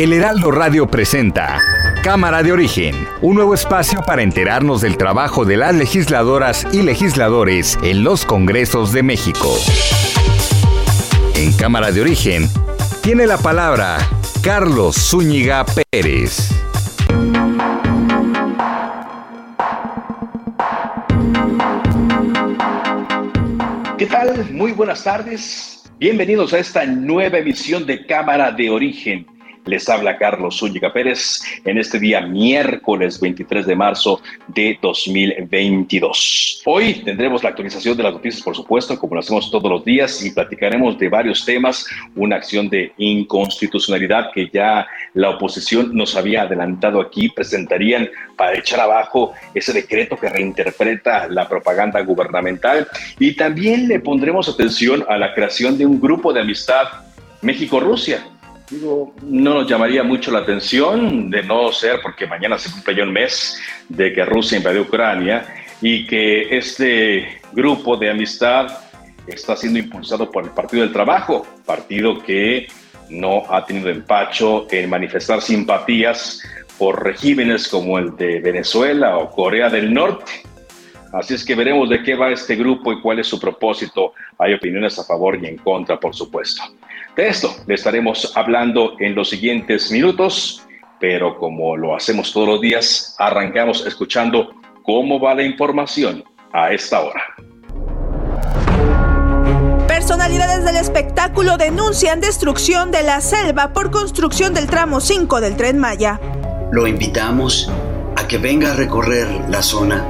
El Heraldo Radio presenta Cámara de Origen, un nuevo espacio para enterarnos del trabajo de las legisladoras y legisladores en los Congresos de México. En Cámara de Origen, tiene la palabra Carlos Zúñiga Pérez. ¿Qué tal? Muy buenas tardes. Bienvenidos a esta nueva emisión de Cámara de Origen les habla Carlos Zúñiga Pérez en este día miércoles 23 de marzo de 2022. Hoy tendremos la actualización de las noticias, por supuesto, como lo hacemos todos los días, y platicaremos de varios temas, una acción de inconstitucionalidad que ya la oposición nos había adelantado aquí, presentarían para echar abajo ese decreto que reinterpreta la propaganda gubernamental y también le pondremos atención a la creación de un grupo de amistad México-Rusia Digo, no nos llamaría mucho la atención de no ser, porque mañana se cumple un mes de que Rusia invadió Ucrania y que este grupo de amistad está siendo impulsado por el Partido del Trabajo, partido que no ha tenido empacho en manifestar simpatías por regímenes como el de Venezuela o Corea del Norte. Así es que veremos de qué va este grupo y cuál es su propósito. Hay opiniones a favor y en contra, por supuesto. De esto le estaremos hablando en los siguientes minutos, pero como lo hacemos todos los días, arrancamos escuchando cómo va la información a esta hora. Personalidades del espectáculo denuncian destrucción de la selva por construcción del tramo 5 del tren Maya. Lo invitamos a que venga a recorrer la zona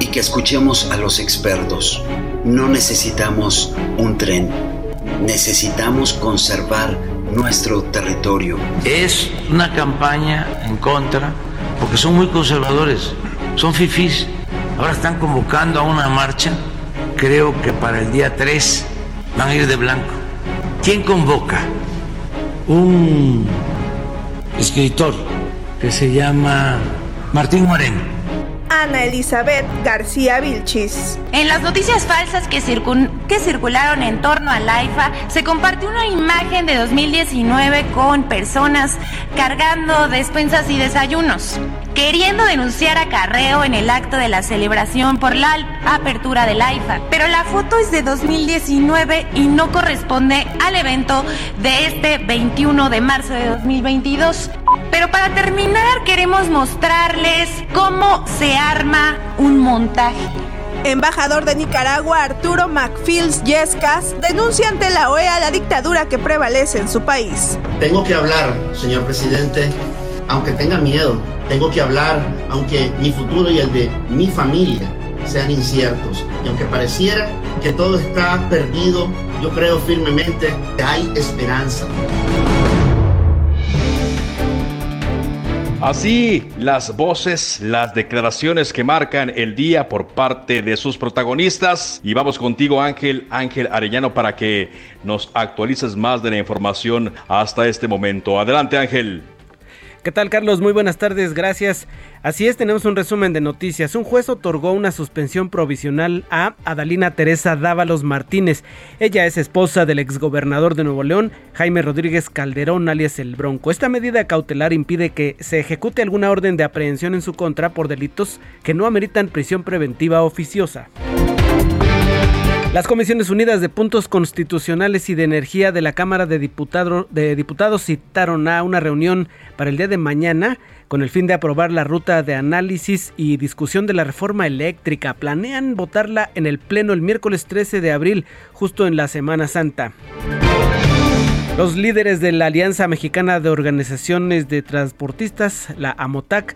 y que escuchemos a los expertos. No necesitamos un tren necesitamos conservar nuestro territorio. Es una campaña en contra, porque son muy conservadores, son fifís. Ahora están convocando a una marcha, creo que para el día 3 van a ir de blanco. ¿Quién convoca? Un escritor que se llama Martín Moreno Ana Elizabeth García Vilchis. En las noticias falsas que, que circularon en torno al AIFA, se compartió una imagen de 2019 con personas cargando despensas y desayunos, queriendo denunciar a Carreo en el acto de la celebración por la apertura del AIFA. Pero la foto es de 2019 y no corresponde al evento de este 21 de marzo de 2022. Pero para terminar queremos mostrarles cómo se arma un montaje. Embajador de Nicaragua Arturo McFields Yescas denuncia ante la OEA la dictadura que prevalece en su país. Tengo que hablar, señor presidente, aunque tenga miedo. Tengo que hablar, aunque mi futuro y el de mi familia sean inciertos. Y aunque pareciera que todo está perdido, yo creo firmemente que hay esperanza. Así, las voces, las declaraciones que marcan el día por parte de sus protagonistas. Y vamos contigo, Ángel, Ángel Arellano, para que nos actualices más de la información hasta este momento. Adelante, Ángel. ¿Qué tal Carlos? Muy buenas tardes, gracias. Así es, tenemos un resumen de noticias. Un juez otorgó una suspensión provisional a Adalina Teresa Dávalos Martínez. Ella es esposa del exgobernador de Nuevo León, Jaime Rodríguez Calderón, alias El Bronco. Esta medida cautelar impide que se ejecute alguna orden de aprehensión en su contra por delitos que no ameritan prisión preventiva oficiosa. Las Comisiones Unidas de Puntos Constitucionales y de Energía de la Cámara de, Diputados citaron a una reunión para el día de mañana con el fin de aprobar la ruta de análisis y discusión de la reforma eléctrica. Planean votarla en el Pleno el miércoles 13 de abril, justo en la Semana Santa. Los líderes de la Alianza Mexicana de Organizaciones de Transportistas, la AMOTAC,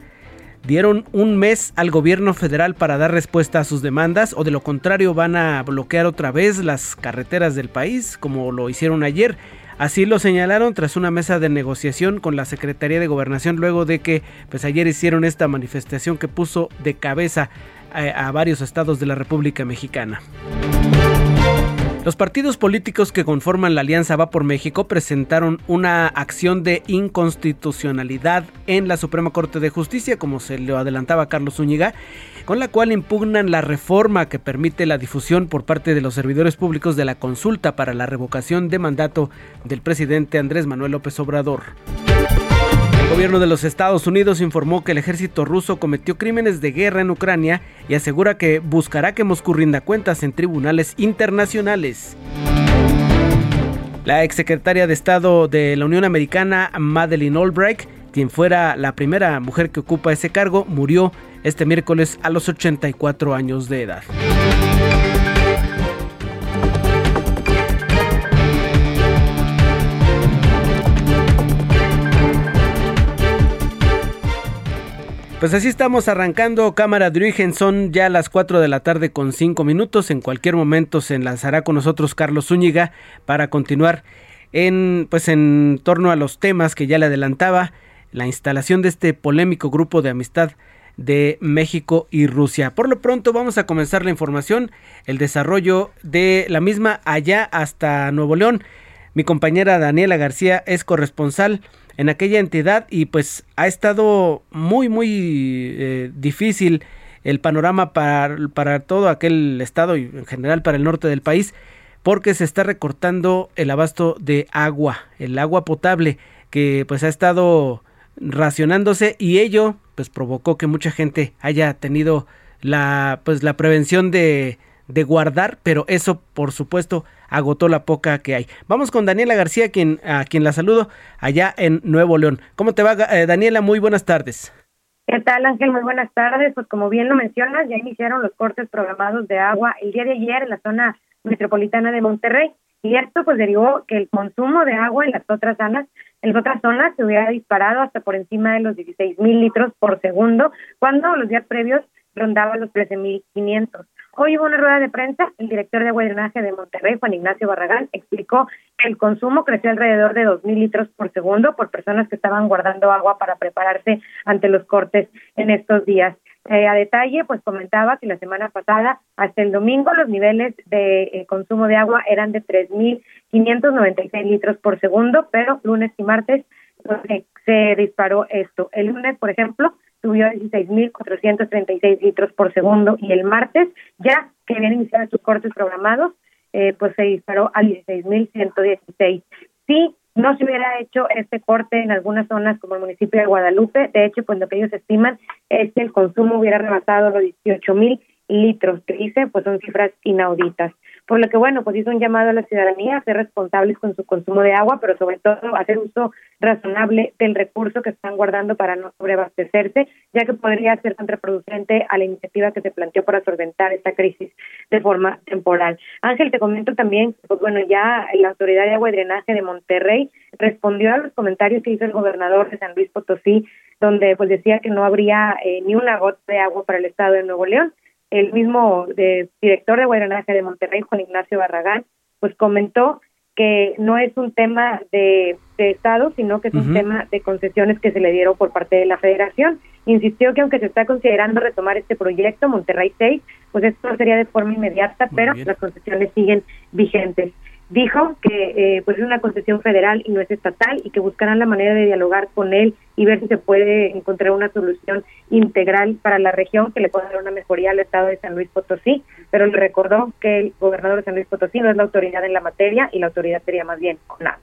dieron un mes al gobierno federal para dar respuesta a sus demandas o de lo contrario van a bloquear otra vez las carreteras del país como lo hicieron ayer. Así lo señalaron tras una mesa de negociación con la Secretaría de Gobernación luego de que pues ayer hicieron esta manifestación que puso de cabeza a, eh, a varios estados de la República Mexicana. Los partidos políticos que conforman la Alianza Va por México presentaron una acción de inconstitucionalidad en la Suprema Corte de Justicia, como se lo adelantaba Carlos Zúñiga, con la cual impugnan la reforma que permite la difusión por parte de los servidores públicos de la consulta para la revocación de mandato del presidente Andrés Manuel López Obrador. El gobierno de los Estados Unidos informó que el ejército ruso cometió crímenes de guerra en Ucrania y asegura que buscará que Moscú rinda cuentas en tribunales internacionales. La exsecretaria de Estado de la Unión Americana, Madeleine Albright, quien fuera la primera mujer que ocupa ese cargo, murió este miércoles a los 84 años de edad. Pues así estamos arrancando cámara de son ya las 4 de la tarde con 5 minutos, en cualquier momento se enlazará con nosotros Carlos Zúñiga para continuar en pues en torno a los temas que ya le adelantaba, la instalación de este polémico grupo de amistad de México y Rusia. Por lo pronto vamos a comenzar la información, el desarrollo de la misma allá hasta Nuevo León. Mi compañera Daniela García es corresponsal en aquella entidad y pues ha estado muy muy eh, difícil el panorama para, para todo aquel estado y en general para el norte del país porque se está recortando el abasto de agua, el agua potable que pues ha estado racionándose y ello pues provocó que mucha gente haya tenido la pues la prevención de, de guardar, pero eso por supuesto agotó la poca que hay. Vamos con Daniela García, quien, a quien la saludo allá en Nuevo León. ¿Cómo te va, eh, Daniela? Muy buenas tardes. ¿Qué tal, Ángel? Muy buenas tardes. Pues como bien lo mencionas, ya iniciaron los cortes programados de agua el día de ayer en la zona metropolitana de Monterrey. Y esto pues derivó que el consumo de agua en las otras zonas, en las otras zonas se hubiera disparado hasta por encima de los 16 mil litros por segundo, cuando los días previos rondaba los 13 mil 500. Hoy hubo una rueda de prensa, el director de agua y drenaje de Monterrey, Juan Ignacio Barragán, explicó que el consumo creció alrededor de 2.000 litros por segundo por personas que estaban guardando agua para prepararse ante los cortes en estos días. Eh, a detalle, pues comentaba que la semana pasada, hasta el domingo, los niveles de eh, consumo de agua eran de 3.596 litros por segundo, pero lunes y martes pues, se disparó esto. El lunes, por ejemplo, subió a 16.436 litros por segundo y el martes, ya que habían iniciado sus cortes programados, eh, pues se disparó a 16.116. Si no se hubiera hecho este corte en algunas zonas como el municipio de Guadalupe, de hecho, pues lo que ellos estiman es que el consumo hubiera rebasado los 18.000 litros, que dice, pues son cifras inauditas. Por lo que, bueno, pues hizo un llamado a la ciudadanía a ser responsables con su consumo de agua, pero sobre todo a hacer uso razonable del recurso que están guardando para no sobreabastecerse, ya que podría ser contraproducente a la iniciativa que se planteó para solventar esta crisis de forma temporal. Ángel, te comento también, pues bueno, ya la Autoridad de Agua y Drenaje de Monterrey respondió a los comentarios que hizo el gobernador de San Luis Potosí, donde pues decía que no habría eh, ni una gota de agua para el estado de Nuevo León el mismo de, director de Guadalajara de Monterrey, Juan Ignacio Barragán, pues comentó que no es un tema de, Estado, sino que es un tema de concesiones que se le dieron por parte de la Federación. Insistió que aunque se está considerando retomar este proyecto, Monterrey 6, pues esto no sería de forma inmediata, pero las concesiones siguen vigentes dijo que eh, pues es una concesión federal y no es estatal y que buscarán la manera de dialogar con él y ver si se puede encontrar una solución integral para la región que le pueda dar una mejoría al estado de San Luis Potosí, pero le recordó que el gobernador de San Luis Potosí no es la autoridad en la materia y la autoridad sería más bien CONAD.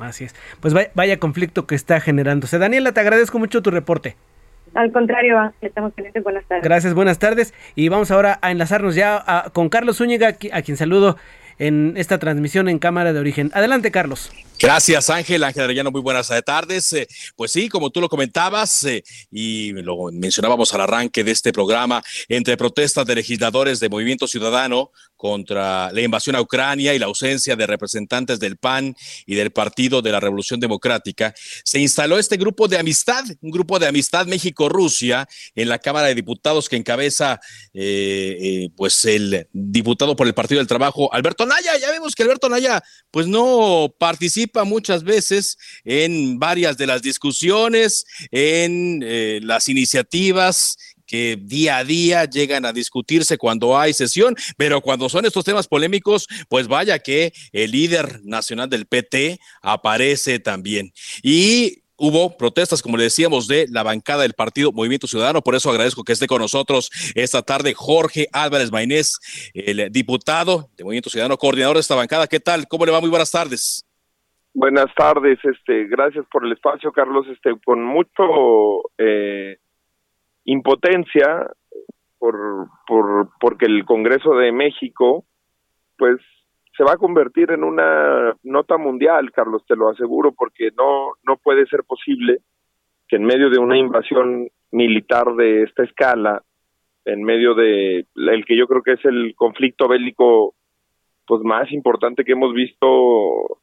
Así es. Pues vaya, conflicto que está generándose. Daniela, te agradezco mucho tu reporte. Al contrario, estamos pendientes. Buenas tardes. Gracias, buenas tardes. Y vamos ahora a enlazarnos ya con Carlos Zúñiga, a quien saludo en esta transmisión en Cámara de Origen. Adelante, Carlos. Gracias, Ángel. Ángel Arellano, muy buenas tardes. Eh, pues sí, como tú lo comentabas eh, y lo mencionábamos al arranque de este programa, entre protestas de legisladores de Movimiento Ciudadano contra la invasión a Ucrania y la ausencia de representantes del PAN y del Partido de la Revolución Democrática, se instaló este grupo de amistad, un grupo de amistad México-Rusia en la Cámara de Diputados que encabeza eh, eh, pues el diputado por el Partido del Trabajo, Alberto Naya. Ya vemos que Alberto Naya pues no participa muchas veces en varias de las discusiones, en eh, las iniciativas que día a día llegan a discutirse cuando hay sesión, pero cuando son estos temas polémicos, pues vaya que el líder nacional del PT aparece también. Y hubo protestas, como le decíamos, de la bancada del partido Movimiento Ciudadano. Por eso agradezco que esté con nosotros esta tarde Jorge Álvarez Maynés, el diputado de Movimiento Ciudadano, coordinador de esta bancada. ¿Qué tal? ¿Cómo le va? Muy buenas tardes. Buenas tardes, este, gracias por el espacio, Carlos. Este, con mucho eh, impotencia por, por porque el Congreso de México pues se va a convertir en una nota mundial, Carlos, te lo aseguro, porque no no puede ser posible que en medio de una invasión militar de esta escala, en medio de el que yo creo que es el conflicto bélico pues más importante que hemos visto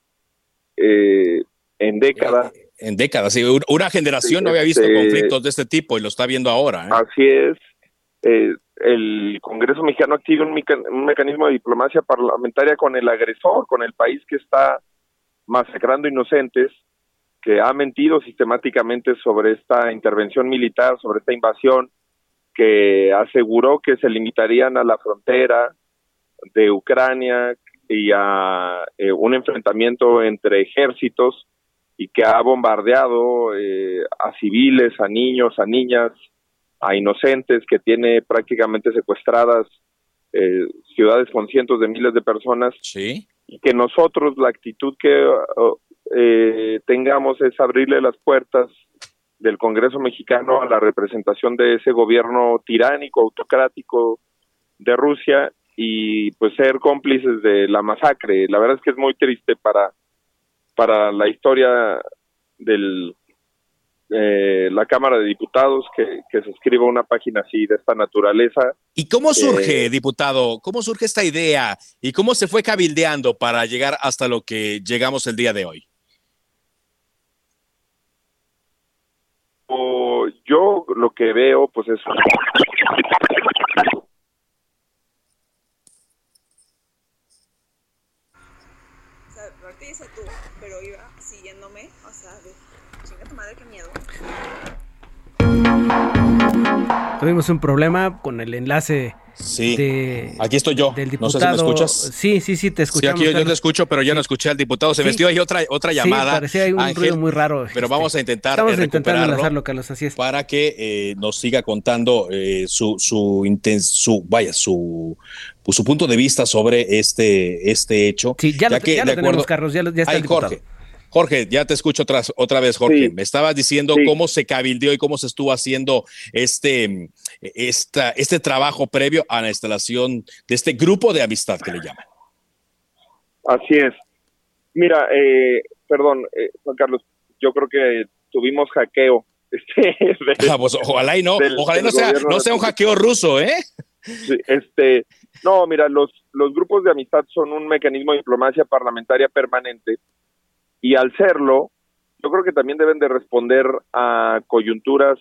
eh, en décadas, en décadas. Una generación no había visto este, conflictos de este tipo y lo está viendo ahora. ¿eh? Así es. Eh, el Congreso mexicano activa un, un, mecanismo de diplomacia parlamentaria con el agresor, con el país que está masacrando inocentes, que ha mentido sistemáticamente sobre esta intervención militar, sobre esta invasión, que aseguró que se limitarían a la frontera de Ucrania y a eh, un enfrentamiento entre ejércitos y que ha bombardeado eh, a civiles, a niños, a niñas, a inocentes, que tiene prácticamente secuestradas eh, ciudades con cientos de miles de personas. Sí. Y que nosotros la actitud que eh, tengamos es abrirle las puertas del Congreso mexicano a la representación de ese gobierno tiránico, autocrático de Rusia y pues ser cómplices de la masacre. La verdad es que es muy triste para para la historia de eh, la Cámara de Diputados que, se escriba una página así de esta naturaleza. ¿Y cómo surge, eh, diputado? ¿Cómo surge esta idea y cómo se fue cabildeando para llegar hasta lo que llegamos el día de hoy? yo lo que veo, pues es Tuvimos un problema con el enlace. Sí. aquí estoy yo. Del diputado. No sé si me escuchas. Sí, sí, sí, te escuchamos. Sí, aquí yo, te escucho, pero ya no escuché al diputado. Se metió ahí otra, otra llamada. Sí, parecía un ruido muy raro. Pero este, vamos a intentar Estamos intentando enlazarlo, Carlos, así es. Para que eh, nos siga contando eh, su, su, su, vaya, su, su punto de vista sobre este, este hecho. Sí, ya, lo, que, ya lo tenemos, Carlos, ya, ya está el diputado. Jorge. Jorge, ya te escucho otra, otra vez, Jorge. Me estabas diciendo cómo se cabildeó y cómo se estuvo haciendo este, esta, este trabajo previo a la instalación de este grupo de amistad que le llaman. Así es. Mira, eh, perdón, eh, Juan Carlos, yo creo que tuvimos hackeo. Este, ah, pues, ojalá y no, ojalá no sea, no sea un hackeo ruso, ¿eh? este, no, mira, los, los grupos de amistad son un mecanismo de diplomacia parlamentaria permanente y al serlo, yo creo que también deben de responder a coyunturas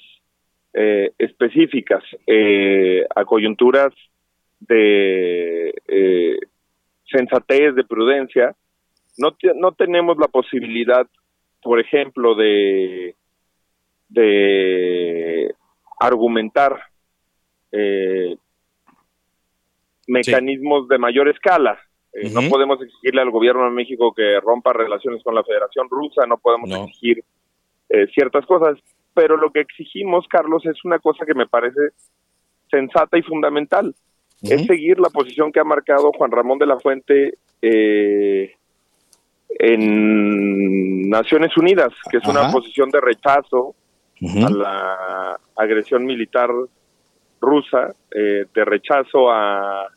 eh, específicas, eh, a coyunturas de eh, sensatez, de prudencia. No, no tenemos la posibilidad, por ejemplo, de, de argumentar mecanismos de mayor escala. Eh, no podemos exigirle al gobierno de México que rompa relaciones con la Federación Rusa, no podemos exigir eh, ciertas cosas, pero lo que exigimos, Carlos, es una cosa que me parece sensata y fundamental, es seguir la posición que ha marcado Juan Ramón de la Fuente eh, en Naciones Unidas, que es una posición de rechazo a la agresión militar rusa, de rechazo a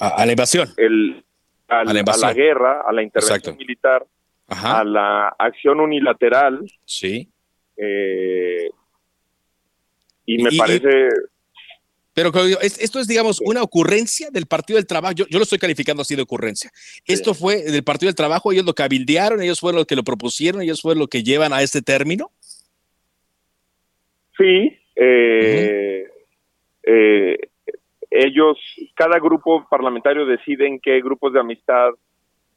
a, la invasión. El, a, la guerra, a la intervención militar, a la acción unilateral. Sí. Eh, y me parece... Pero esto es, digamos, una ocurrencia del Partido del Trabajo. Yo, lo estoy calificando así de ocurrencia. Esto fue del Partido del Trabajo, ellos lo cabildearon, ellos fueron los que lo propusieron, ellos fueron los que llevan a este término. Sí, eh, eh, ellos, cada grupo parlamentario decide en qué grupos de amistad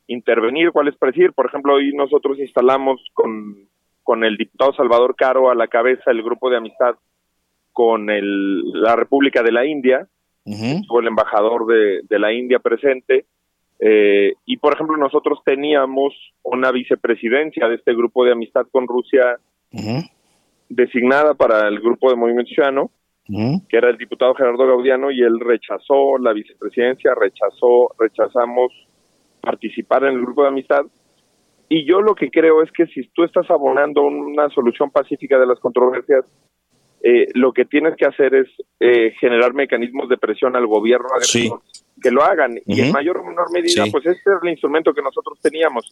intervenir, cuáles presidir. Por ejemplo, hoy nosotros instalamos con, con el diputado Salvador Caro a la cabeza el grupo de amistad con el, la República de la India, fue el embajador de, de, la India presente, eh, y por ejemplo nosotros teníamos una vicepresidencia de este grupo de amistad con Rusia designada para el grupo de Movimiento Ciudadano, que era el diputado Gerardo Gaudiano, y él rechazó la vicepresidencia, rechazó, rechazamos participar en el grupo de amistad. Y yo lo que creo es que si tú estás abonando una solución pacífica de las controversias, eh, lo que tienes que hacer es eh, generar mecanismos de presión al gobierno que lo hagan. Y en mayor o menor medida, pues este es el instrumento que nosotros teníamos.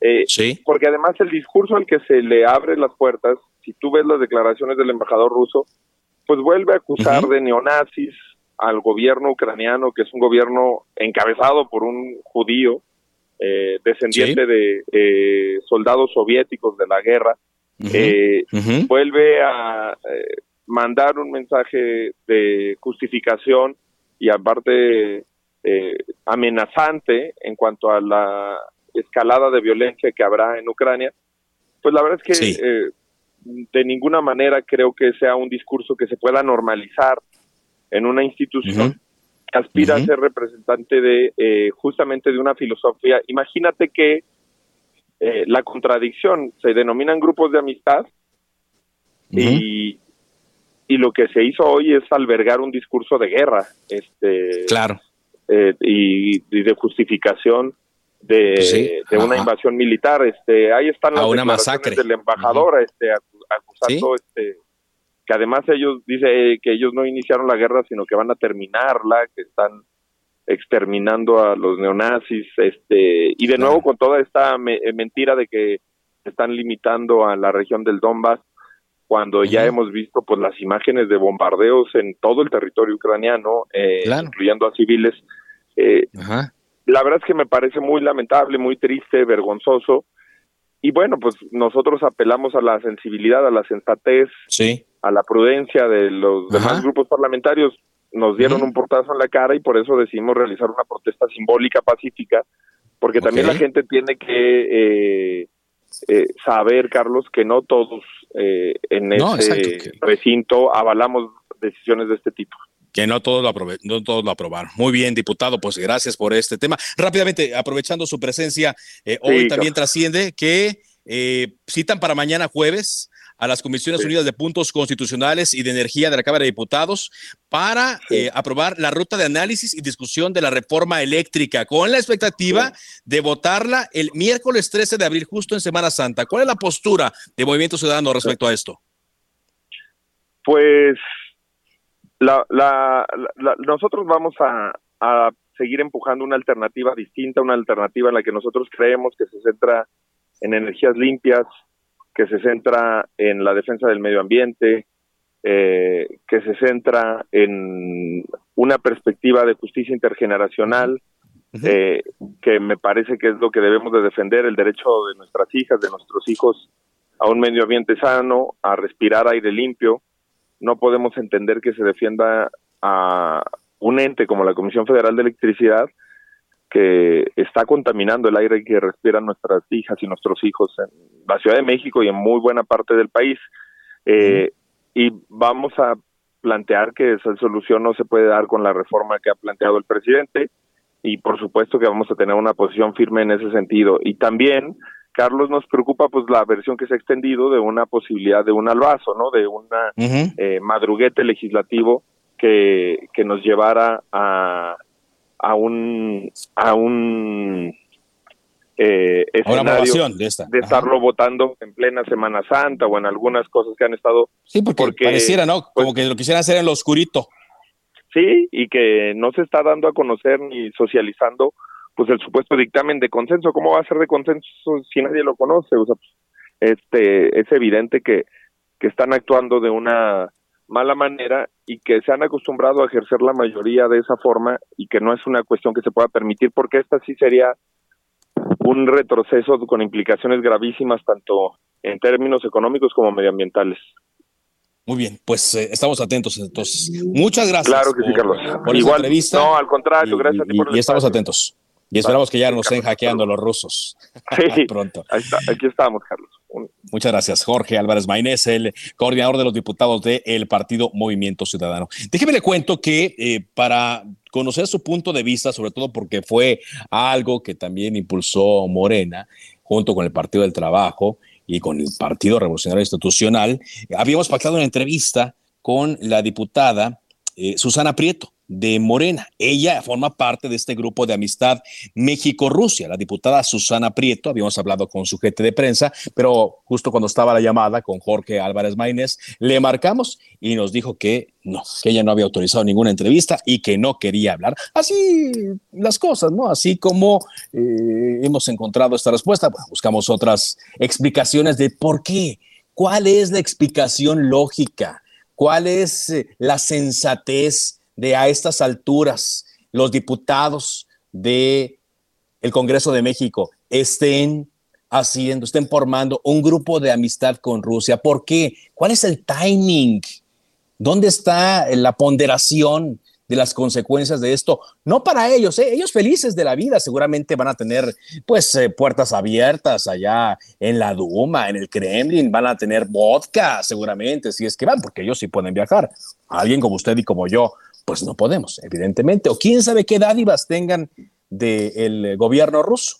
Eh, porque además el discurso al que se le abre las puertas, si tú ves las declaraciones del embajador ruso, pues vuelve a acusar de neonazis al gobierno ucraniano, que es un gobierno encabezado por un judío, descendiente de soldados soviéticos de la guerra, vuelve a mandar un mensaje de justificación y aparte eh, amenazante en cuanto a la escalada de violencia que habrá en Ucrania, pues la verdad es que eh, de ninguna manera creo que sea un discurso que se pueda normalizar en una institución que aspira a ser representante de eh, justamente de una filosofía. Imagínate que la contradicción se denominan grupos de amistad y y lo que se hizo hoy es albergar un discurso de guerra, este, claro, eh, y, de justificación de, de una invasión militar, este, ahí están las una masacre. del embajador, este, acusando, este, que además ellos dice que ellos no iniciaron la guerra, sino que van a terminarla, que están exterminando a los neonazis, este, y de nuevo con toda esta mentira de que están limitando a la región del Donbass cuando ya hemos visto pues las imágenes de bombardeos en todo el territorio ucraniano, eh, incluyendo a civiles. Eh, la verdad es que me parece muy lamentable, muy triste, vergonzoso. Y bueno, pues nosotros apelamos a la sensibilidad, a la sensatez, a la prudencia de los demás grupos parlamentarios. Nos dieron un portazo en la cara y por eso decidimos realizar una protesta simbólica, pacífica, porque también la gente tiene que eh, eh, saber, Carlos, que no todos eh, en este recinto avalamos decisiones de este tipo. Que no todos, lo no todos lo aprobaron. Muy bien, diputado, pues gracias por este tema. Rápidamente, aprovechando su presencia, eh, hoy también trasciende que citan para mañana jueves a las Comisiones Unidas de Puntos Constitucionales y de Energía de la Cámara de Diputados para eh, aprobar la ruta de análisis y discusión de la reforma eléctrica, con la expectativa de votarla el miércoles 13 de abril, justo en Semana Santa. ¿Cuál es la postura de Movimiento Ciudadano respecto a esto? Pues la, nosotros vamos a, a seguir empujando una alternativa distinta, una alternativa en la que nosotros creemos que se centra en energías limpias, que se centra en la defensa del medio ambiente, eh, que se centra en una perspectiva de justicia intergeneracional, eh, que me parece que es lo que debemos de defender, el derecho de nuestras hijas, de nuestros hijos a un medio ambiente sano, a respirar aire limpio. No podemos entender que se defienda a un ente como la Comisión Federal de Electricidad, que está contaminando el aire que respiran nuestras hijas y nuestros hijos en la Ciudad de México y en muy buena parte del país. Eh, y vamos a plantear que esa solución no se puede dar con la reforma que ha planteado el presidente y por supuesto que vamos a tener una posición firme en ese sentido. Y también, Carlos, nos preocupa pues la versión que se ha extendido de una posibilidad de un albazo, ¿no? De una eh, madruguete legislativo que, que nos llevara a a un a un eh, escenario de, estarlo votando en plena Semana Santa o en algunas cosas que han estado sí porque, pareciera no pues como que lo quisieran hacer en lo oscurito. Sí y que no se está dando a conocer ni socializando pues el supuesto dictamen de consenso cómo va a ser de consenso si nadie lo conoce o sea este es evidente que que están actuando de una mala manera y que se han acostumbrado a ejercer la mayoría de esa forma y que no es una cuestión que se pueda permitir porque esta sí sería un retroceso con implicaciones gravísimas tanto en términos económicos como medioambientales. Muy bien, pues eh, estamos atentos entonces. Muchas gracias. Claro que sí, Carlos. Por Igual, entrevista. No, al contrario, gracias a ti por y estamos atentos. Y esperamos que ya nos estén hackeando los rusos. Sí, pronto. aquí estamos, Carlos. Muchas gracias, Jorge Álvarez Maínez, el coordinador de los diputados del Partido Movimiento Ciudadano. Déjeme le cuento que eh, para conocer su punto de vista, sobre todo porque fue algo que también impulsó Morena junto con el Partido del Trabajo y con el Partido Revolucionario Institucional, habíamos pactado una entrevista con la diputada eh, Susana Prieto de Morena. Ella forma parte de este grupo de amistad México-Rusia. La diputada Susana Prieto, habíamos hablado con su jefe de prensa, pero justo cuando estaba la llamada con Jorge Álvarez Maínez, le marcamos y nos dijo que no, que ella no había autorizado ninguna entrevista y que no quería hablar. Así las cosas, ¿no? Así como eh, hemos encontrado esta respuesta, buscamos otras explicaciones de por qué. ¿Cuál es la explicación lógica? ¿Cuál es eh, la sensatez? De a estas alturas los diputados de el Congreso de México estén haciendo, estén formando un grupo de amistad con Rusia. ¿Por qué? ¿Cuál es el timing? ¿Dónde está la ponderación de las consecuencias de esto? No para ellos, ¿eh? ellos felices de la vida, seguramente van a tener pues eh, puertas abiertas allá en la Duma, en el Kremlin, van a tener vodka seguramente, si es que van, porque ellos sí pueden viajar. Alguien como usted y como yo pues no podemos, evidentemente. O quién sabe qué dádivas tengan del gobierno ruso,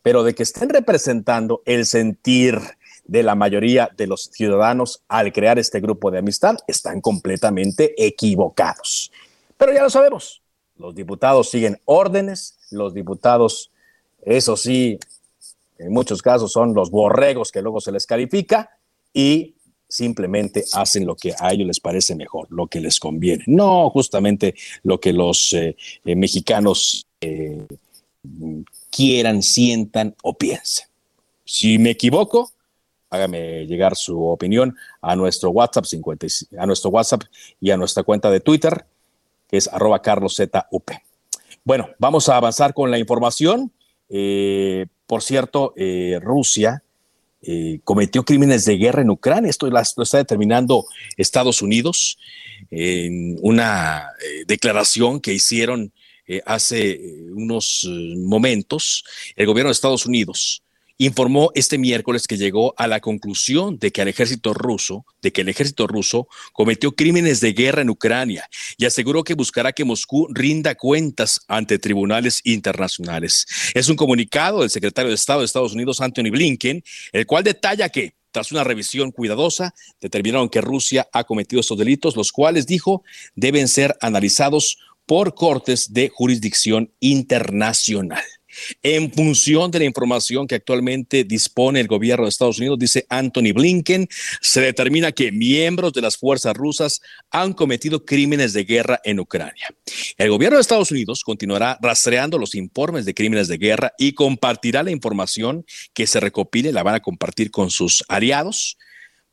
pero de que estén representando el sentir de la mayoría de los ciudadanos al crear este grupo de amistad, están completamente equivocados. Pero ya lo sabemos, los diputados siguen órdenes, los diputados, eso sí, en muchos casos son los borregos que luego se les califica y simplemente hacen lo que a ellos les parece mejor, lo que les conviene, no justamente lo que los eh, eh, mexicanos eh, quieran, sientan o piensen. Si me equivoco, hágame llegar su opinión a nuestro WhatsApp 50, a nuestro WhatsApp y a nuestra cuenta de Twitter, que es arroba carloszup. Bueno, vamos a avanzar con la información. por cierto, Rusia eh, cometió crímenes de guerra en Ucrania. Esto lo está determinando Estados Unidos en una eh, declaración que hicieron eh, hace unos momentos el gobierno de Estados Unidos informó este miércoles que llegó a la conclusión de que el ejército ruso, de que el ejército ruso cometió crímenes de guerra en Ucrania y aseguró que buscará que Moscú rinda cuentas ante tribunales internacionales. Es un comunicado del secretario de Estado de Estados Unidos, Anthony Blinken, el cual detalla que tras una revisión cuidadosa, determinaron que Rusia ha cometido estos delitos, los cuales, dijo, deben ser analizados por cortes de jurisdicción internacional. En función de la información que actualmente dispone el gobierno de Estados Unidos, dice Anthony Blinken, se determina que miembros de las fuerzas rusas han cometido crímenes de guerra en Ucrania. El gobierno de Estados Unidos continuará rastreando los informes de crímenes de guerra y compartirá la información que se recopile, la van a compartir con sus aliados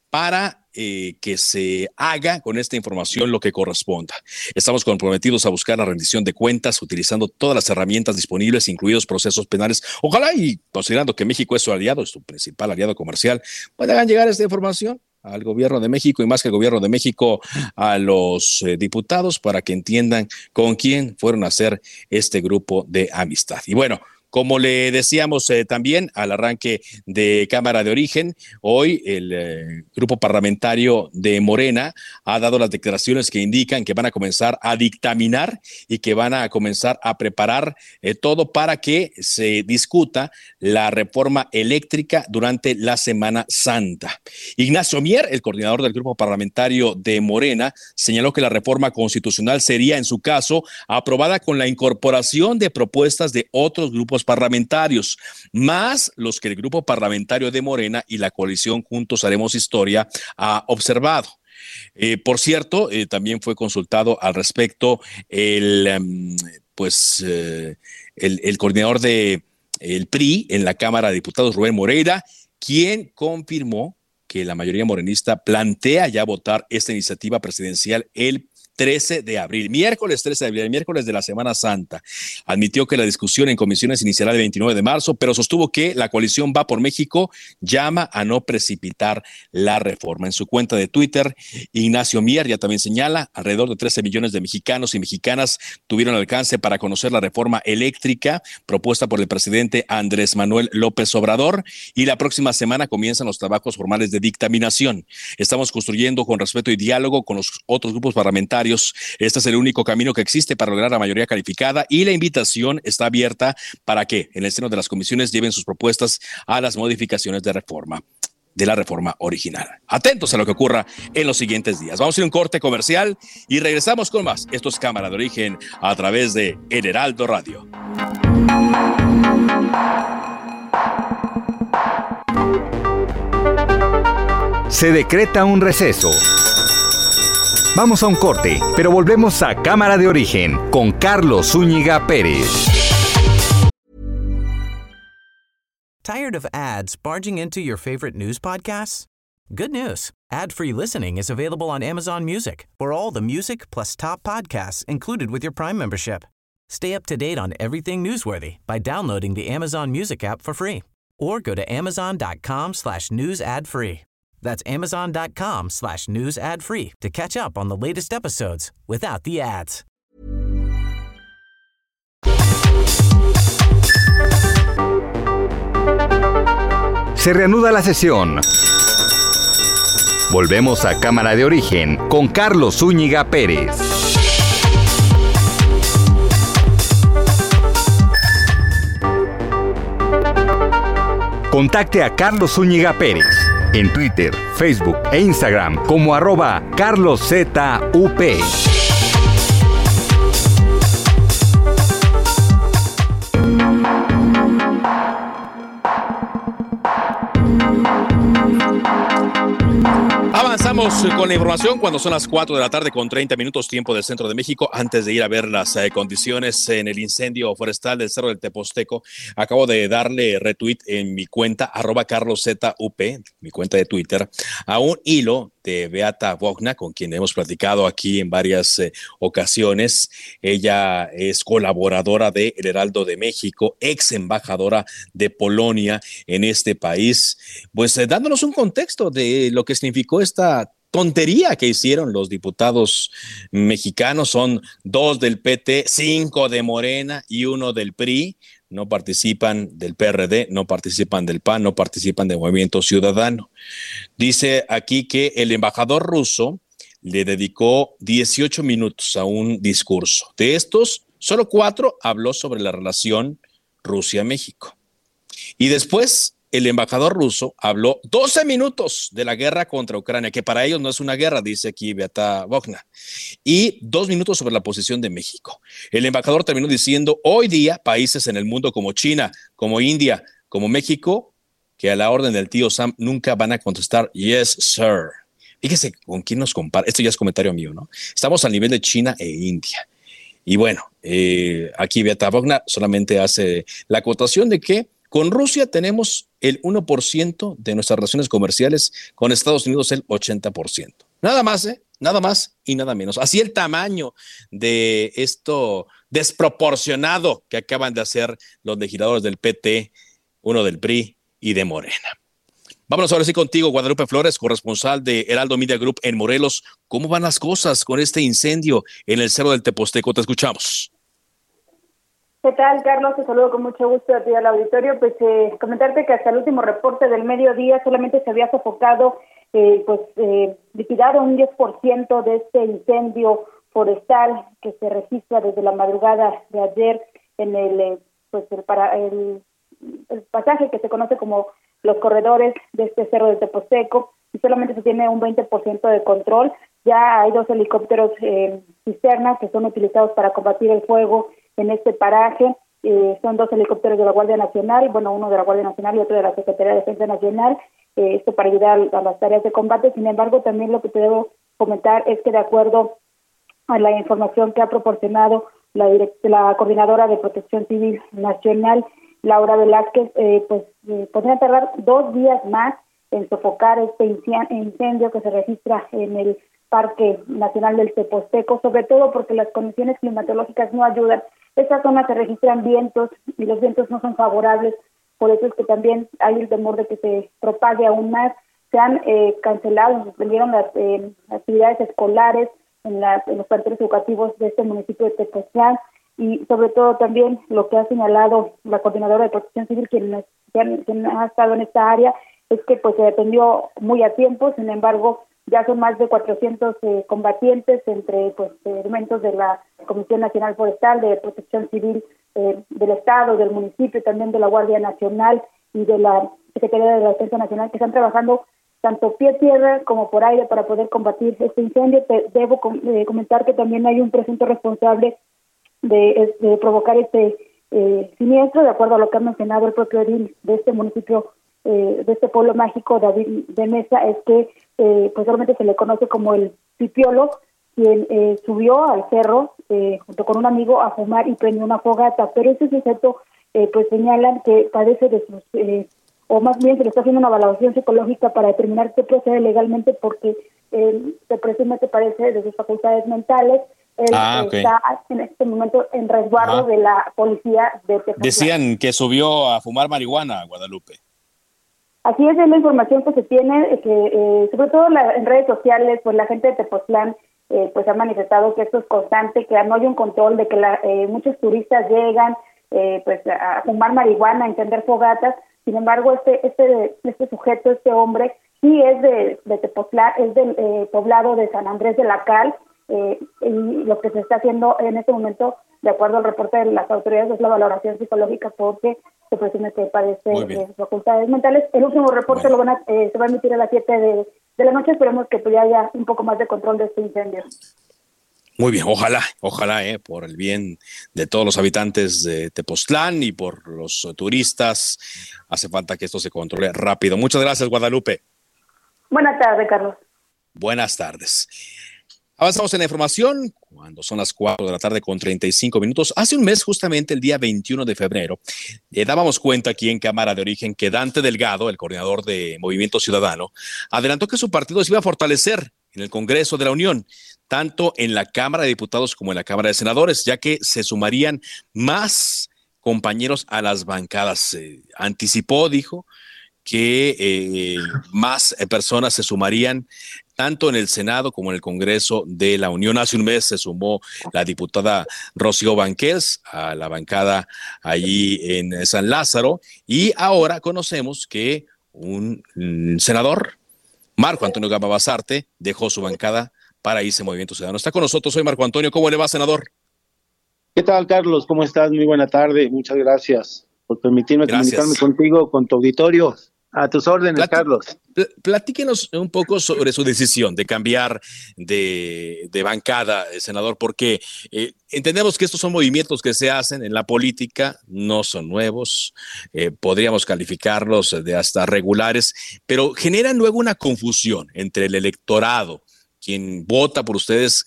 para eh, que se haga con esta información lo que corresponda. Estamos comprometidos a buscar la rendición de cuentas utilizando todas las herramientas disponibles, incluidos procesos penales. Ojalá y considerando que México es su aliado, es su principal aliado comercial, puedan llegar esta información al gobierno de México y más que el gobierno de México a los eh, diputados para que entiendan con quién fueron a hacer este grupo de amistad. Y bueno, como le decíamos eh, también al arranque de Cámara de Origen, hoy el eh, grupo parlamentario de Morena ha dado las declaraciones que indican que van a comenzar a dictaminar y que van a comenzar a preparar eh, todo para que se discuta la reforma eléctrica durante la Semana Santa. Ignacio Mier, el coordinador del grupo parlamentario de Morena, señaló que la reforma constitucional sería, en su caso, aprobada con la incorporación de propuestas de otros grupos parlamentarios, más los que el grupo parlamentario de Morena y la coalición Juntos Haremos Historia ha observado. Eh, por cierto, eh, también fue consultado al respecto el, em, pues, eh, el, coordinador de el PRI en la Cámara de Diputados, Rubén Moreira, quien confirmó que la mayoría morenista plantea ya votar esta iniciativa presidencial el 13 de abril, miércoles 13 de abril, miércoles de la Semana Santa. Admitió que la discusión en comisiones iniciará el 29 de marzo, pero sostuvo que la coalición Va por México llama a no precipitar la reforma. En su cuenta de Twitter, Ignacio Mier ya también señala, alrededor de 13 millones de mexicanos y mexicanas tuvieron alcance para conocer la reforma eléctrica propuesta por el presidente Andrés Manuel López Obrador y la próxima semana comienzan los trabajos formales de dictaminación. Estamos construyendo con respeto y diálogo con los otros grupos parlamentarios este es el único camino que existe para lograr la mayoría calificada y la invitación está abierta para que en el seno de las comisiones lleven sus propuestas a las modificaciones de reforma de la reforma original. Atentos a lo que ocurra en los siguientes días. Vamos a ir a un corte comercial y regresamos con más. Esto es Cámara de Origen a través de El Heraldo Radio. Se decreta un receso. Vamos a un corte, pero volvemos a Cámara de Origen con Carlos Zúñiga Pérez. Tired of ads barging into your favorite news podcasts? Good news. Ad-free listening is available on Amazon Music. For all the music plus top podcasts included with your Prime membership. Stay up to date on everything newsworthy by downloading the Amazon Music app for free or go to amazon.com slash news ad free. That's amazon.com slash news ad free to catch up on the latest episodes without the ads. Se reanuda la sesión. Volvemos a Cámara de Origen con Carlos Zúñiga Pérez. Contacte a Carlos Zúñiga Pérez en Twitter, Facebook e Instagram como arroba carloszup. Con la información cuando son las 4 de la tarde con 30 minutos tiempo del centro de México. Antes de ir a ver las eh, condiciones en el incendio forestal del Cerro del Teposteco, acabo de darle retweet en mi cuenta arroba carloszup, mi cuenta de Twitter, a un hilo Beata Wogna, con quien hemos platicado aquí en varias eh, ocasiones. Ella es colaboradora de El Heraldo de México, ex embajadora de Polonia en este país, pues eh, dándonos un contexto de lo que significó esta tontería que hicieron los diputados mexicanos. Son dos del PT, cinco de Morena y uno del PRI no participan del PRD, no participan del PAN, no participan del Movimiento Ciudadano. Dice aquí que el embajador ruso le dedicó 18 minutos a un discurso. De estos, solo cuatro habló sobre la relación Rusia-México. Y después el embajador ruso habló 12 minutos de la guerra contra Ucrania, que para ellos no es una guerra, dice aquí Beata Bogna, y dos minutos sobre la posición de México. El embajador terminó diciendo, hoy día países en el mundo como China, como India, como México, que a la orden del tío Sam nunca van a contestar, yes, sir. Fíjese con quién nos compara. Esto ya es comentario mío, ¿no? Estamos al nivel de China e India. Y bueno, eh, aquí Beata Bogna solamente hace la acotación de que con Rusia tenemos el 1% de nuestras relaciones comerciales, con Estados Unidos el 80%. Nada más, ¿eh? Nada más y nada menos. Así el tamaño de esto desproporcionado que acaban de hacer los legisladores del PT, uno del PRI y de Morena. Vámonos ahora sí contigo, Guadalupe Flores, corresponsal de Heraldo Media Group en Morelos. ¿Cómo van las cosas con este incendio en el Cerro del Teposteco? Te escuchamos. ¿Qué tal, Carlos? Te saludo con mucho gusto a ti al auditorio. Pues eh, comentarte que hasta el último reporte del mediodía solamente se había sofocado, eh, pues eh, liquidado un 10% de este incendio forestal que se registra desde la madrugada de ayer en el, eh, pues el, para, el, pasaje que se conoce como los corredores de este cerro de Teposteco y solamente se tiene un 20% de control. Ya hay dos helicópteros eh, cisternas que son utilizados para combatir el fuego en este paraje. Eh, son dos helicópteros de la Guardia Nacional, bueno, uno de la Guardia Nacional y otro de la Secretaría de Defensa Nacional, eh, esto para ayudar a las tareas de combate. Sin embargo, también lo que te debo comentar es que de acuerdo a la información que ha proporcionado la, la coordinadora de Protección Civil Nacional, Laura Velázquez, eh, pues eh, podrían tardar dos días más en sofocar este incendio que se registra en el Parque Nacional del Teposteco, sobre todo porque las condiciones climatológicas no ayudan. Esta zona se registran vientos y los vientos no son favorables, por eso es que también hay el temor de que se propague aún más. Se han eh, cancelado, suspendieron las eh, actividades escolares en, en los planteles educativos de este municipio de Tepoztlán y sobre todo también lo que ha señalado la coordinadora de protección civil quien, quien ha estado en esta área es que pues se atendió muy a tiempo, sin embargo ya son más de 400 eh, combatientes entre pues elementos de la Comisión Nacional Forestal, de Protección Civil eh, del Estado, del municipio, también de la Guardia Nacional y de la Secretaría de la Defensa Nacional que están trabajando tanto pie tierra como por aire para poder combatir este incendio. debo eh, comentar que también hay un presunto responsable de, de provocar este siniestro, de acuerdo a lo que ha mencionado el propio edil de este municipio eh, de este pueblo mágico, David de Mesa, es que eh, pues solamente se le conoce como el pipiolo, quien eh, subió al cerro eh, junto con un amigo a fumar y prendió una fogata, pero ese sujeto pues señalan que padece de sus, o más bien se le está haciendo una valoración psicológica para determinar qué procede legalmente porque se presume que parece de sus facultades mentales, él ah, está en este momento en resguardo de la policía de Decían que subió a fumar marihuana, Guadalupe. Así es, es la información que se tiene, eh, que eh, sobre todo en redes sociales, pues la gente de Tepoztlán eh, pues ha manifestado que esto es constante, que no hay un control, de que la, muchos turistas llegan pues a fumar marihuana, a encender fogatas. Sin embargo, este este este sujeto, este hombre, sí es de, de Tepoztlán, es del poblado de San Andrés de la Cal, y lo que se está haciendo en este momento, de acuerdo al reporte de las autoridades, es la valoración psicológica porque se presume que padece de facultades mentales. El último reporte lo van a, eh, se va a emitir a las 7 de, la noche. Esperemos que pues, ya haya un poco más de control de este incendio. Muy bien, ojalá, ojalá, eh, por el bien de todos los habitantes de Tepoztlán y por los turistas, hace falta que esto se controle rápido. Muchas gracias, Guadalupe. Buenas tardes, Carlos. Buenas tardes. Avanzamos en la información cuando son las 4 de la tarde con 35 minutos. Hace un mes, justamente el día 21 de febrero, le dábamos cuenta aquí en Cámara de Origen que Dante Delgado, el coordinador de Movimiento Ciudadano, adelantó que su partido se iba a fortalecer en el Congreso de la Unión, tanto en la Cámara de Diputados como en la Cámara de Senadores, ya que se sumarían más compañeros a las bancadas. anticipó, dijo, que eh, más personas se sumarían tanto en el Senado como en el Congreso de la Unión. Hace un mes se sumó la diputada Rocío Banquels a la bancada allí en San Lázaro y ahora conocemos que un senador, Marco Antonio Gama Basarte, dejó su bancada para irse Movimiento Ciudadano. Está con nosotros hoy Marco Antonio. ¿Cómo le va, senador? ¿Qué tal, Carlos? ¿Cómo estás? Muy buena tarde. Muchas gracias por permitirme comunicarme contigo, con tu auditorio. A tus órdenes, Carlos. Platíquenos un poco sobre su decisión de cambiar de, bancada, eh, senador, porque eh, entendemos que estos son movimientos que se hacen en la política, no son nuevos, eh, podríamos calificarlos de hasta regulares, pero generan luego una confusión entre el electorado, quien vota por ustedes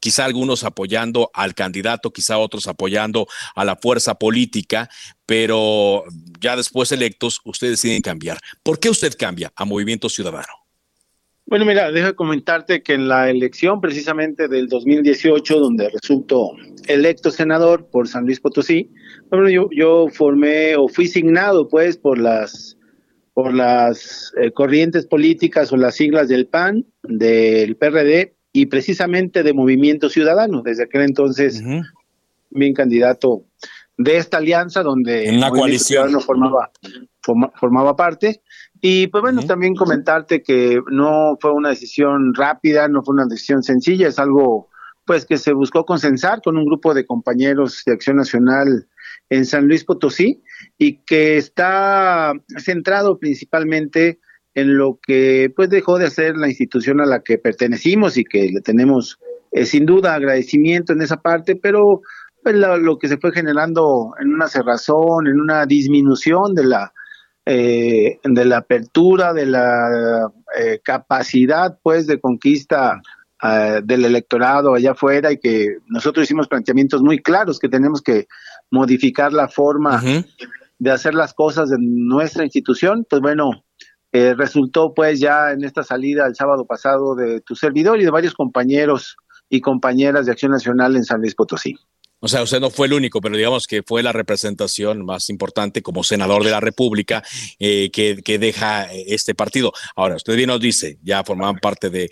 quizá algunos apoyando al candidato, quizá otros apoyando a la fuerza política, pero ya después electos, ustedes deciden cambiar. ¿Por qué usted cambia a Movimiento Ciudadano? Bueno, mira, deja comentarte que en la elección precisamente del 2018, donde resultó electo senador por San Luis Potosí, bueno, yo, yo formé o fui signado pues por las por las eh, corrientes políticas o las siglas del PAN, del PRD y precisamente de Movimiento Ciudadano. Desde aquel entonces, bien candidato de esta alianza donde en la coalición formaba, formaba parte. Y pues bueno, también comentarte que no fue una decisión rápida, no fue una decisión sencilla, es algo pues que se buscó consensar con un grupo de compañeros de Acción Nacional en San Luis Potosí y que está centrado principalmente en lo que pues dejó de hacer la institución a la que pertenecimos y que le tenemos eh, sin duda agradecimiento en esa parte, pero pues, lo, que se fue generando en una cerrazón, en una disminución de la eh, de la apertura, de la eh, capacidad pues de conquista del electorado allá afuera y que nosotros hicimos planteamientos muy claros que tenemos que modificar la forma de hacer las cosas de nuestra institución, pues bueno, eh, resultó pues ya en esta salida el sábado pasado de tu servidor y de varios compañeros y compañeras de Acción Nacional en San Luis Potosí. O sea, usted no fue el único, pero digamos que fue la representación más importante como senador de la República eh, que, deja eh, este partido. Ahora, usted bien nos dice, ya formaban parte de,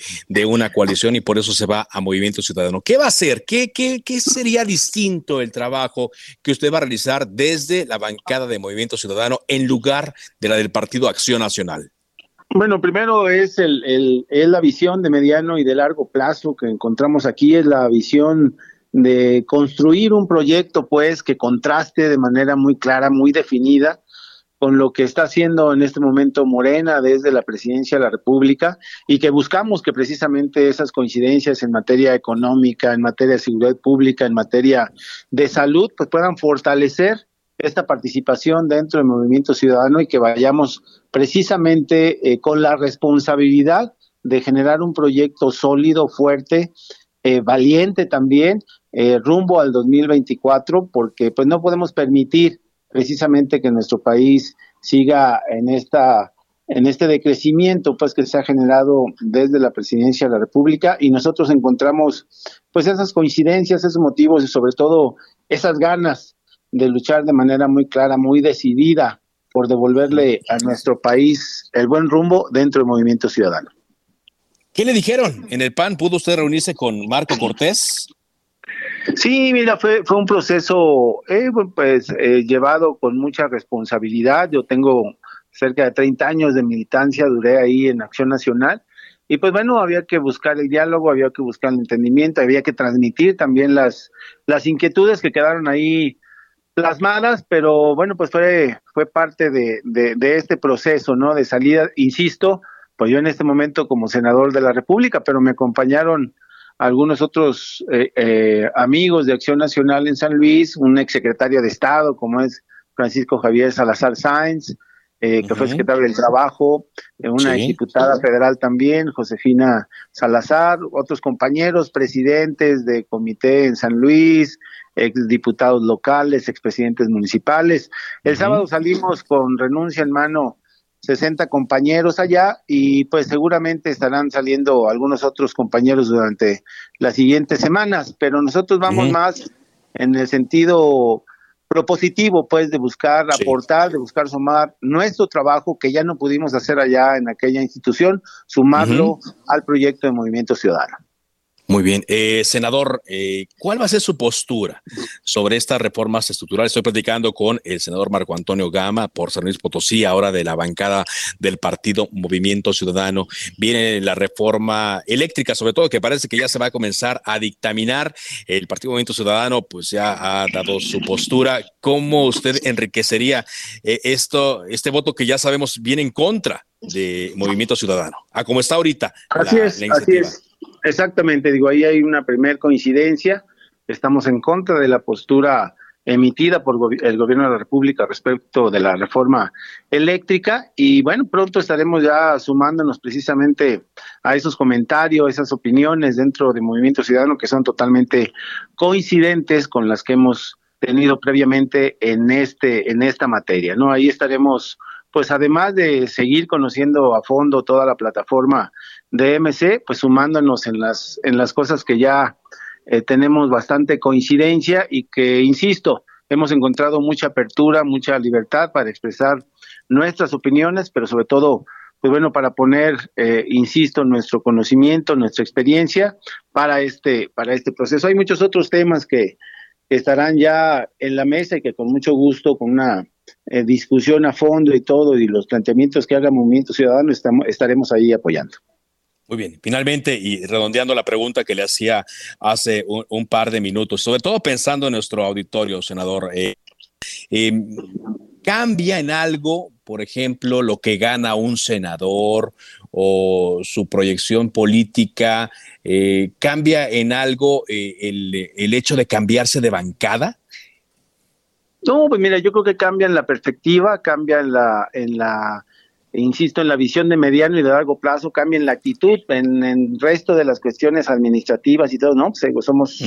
una coalición y por eso se va a Movimiento Ciudadano. ¿Qué va a hacer? ¿Qué, qué, qué sería distinto el trabajo que usted va a realizar desde la bancada de Movimiento Ciudadano en lugar de la del Partido Acción Nacional? Bueno, primero es, el, el, es la visión de mediano y de largo plazo que encontramos aquí, es la visión de construir un proyecto pues que contraste de manera muy clara, muy definida con lo que está haciendo en este momento Morena desde la presidencia de la República y que buscamos que precisamente esas coincidencias en materia económica, en materia de seguridad pública, en materia de salud, pues puedan fortalecer esta participación dentro del movimiento ciudadano y que vayamos precisamente eh, con la responsabilidad de generar un proyecto sólido, fuerte, eh, valiente también eh, rumbo al 2024, porque pues no podemos permitir precisamente que nuestro país siga en esta en este decrecimiento pues que se ha generado desde la presidencia de la República y nosotros encontramos pues esas coincidencias, esos motivos y sobre todo esas ganas de luchar de manera muy clara, muy decidida por devolverle a nuestro país el buen rumbo dentro del movimiento ciudadano. ¿Qué le dijeron en el PAN? ¿Pudo usted reunirse con Marco Cortés? Sí, mira, fue, fue un proceso eh, pues eh, llevado con mucha responsabilidad. Yo tengo cerca de 30 años de militancia, duré ahí en Acción Nacional. Y pues bueno, había que buscar el diálogo, había que buscar el entendimiento, había que transmitir también las, las inquietudes que quedaron ahí plasmadas, pero bueno, pues fue, fue parte de, de, de este proceso, ¿no? De salida, insisto, pues yo en este momento como senador de la República, pero me acompañaron algunos otros eh, eh, amigos de Acción Nacional en San Luis, un exsecretario de Estado como es Francisco Javier Salazar Sáenz, eh, que fue secretario del Trabajo, una diputada federal también, Josefina Salazar, otros compañeros, presidentes de comité en San Luis, exdiputados locales, expresidentes municipales. El sábado salimos con renuncia en mano 60 compañeros allá y pues seguramente estarán saliendo algunos otros compañeros durante las siguientes semanas, pero nosotros vamos más en el sentido propositivo, pues, de buscar aportar, de buscar sumar nuestro trabajo que ya no pudimos hacer allá en aquella institución, sumarlo al proyecto de Movimiento Ciudadano. Muy bien. Eh, senador, eh, ¿cuál va a ser su postura sobre estas reformas estructurales? Estoy platicando con el senador Marco Antonio Gama por San Luis Potosí, ahora de la bancada del partido Movimiento Ciudadano. Viene la reforma eléctrica, sobre todo, que parece que ya se va a comenzar a dictaminar. El partido Movimiento Ciudadano, pues ya ha dado su postura. ¿Cómo usted enriquecería eh, esto, este voto que ya sabemos viene en contra de Movimiento Ciudadano? A como está ahorita. Así es, así es. Exactamente, digo, ahí hay una primer coincidencia. Estamos en contra de la postura emitida por el gobierno de la República respecto de la reforma eléctrica y bueno, pronto estaremos ya sumándonos precisamente a esos comentarios, esas opiniones dentro del Movimiento Ciudadano que son totalmente coincidentes con las que hemos tenido previamente en este en esta materia, ¿no? Ahí estaremos pues además de seguir conociendo a fondo toda la plataforma de MC, pues sumándonos en las, en las cosas que ya eh, tenemos bastante coincidencia y que, insisto, hemos encontrado mucha apertura, mucha libertad para expresar nuestras opiniones, pero sobre todo, pues bueno, para poner, eh, insisto, nuestro conocimiento, nuestra experiencia para este, para este proceso. Hay muchos otros temas que estarán ya en la mesa y que con mucho gusto, con una eh, discusión a fondo y todo, y los planteamientos que haga Movimiento Ciudadano, estamos, estaremos ahí apoyando. Muy bien, finalmente, y redondeando la pregunta que le hacía hace un, par de minutos, sobre todo pensando en nuestro auditorio, senador, eh, em, ¿cambia en algo, por ejemplo, lo que gana un senador o su proyección política? Eh, ¿Cambia en algo el, el hecho de cambiarse de bancada? No, pues mira, yo creo que cambia en la perspectiva, cambia en la, en la, insisto, en la visión de mediano y de largo plazo, cambia en la actitud, en el resto de las cuestiones administrativas y todo, ¿no? Pues, somos,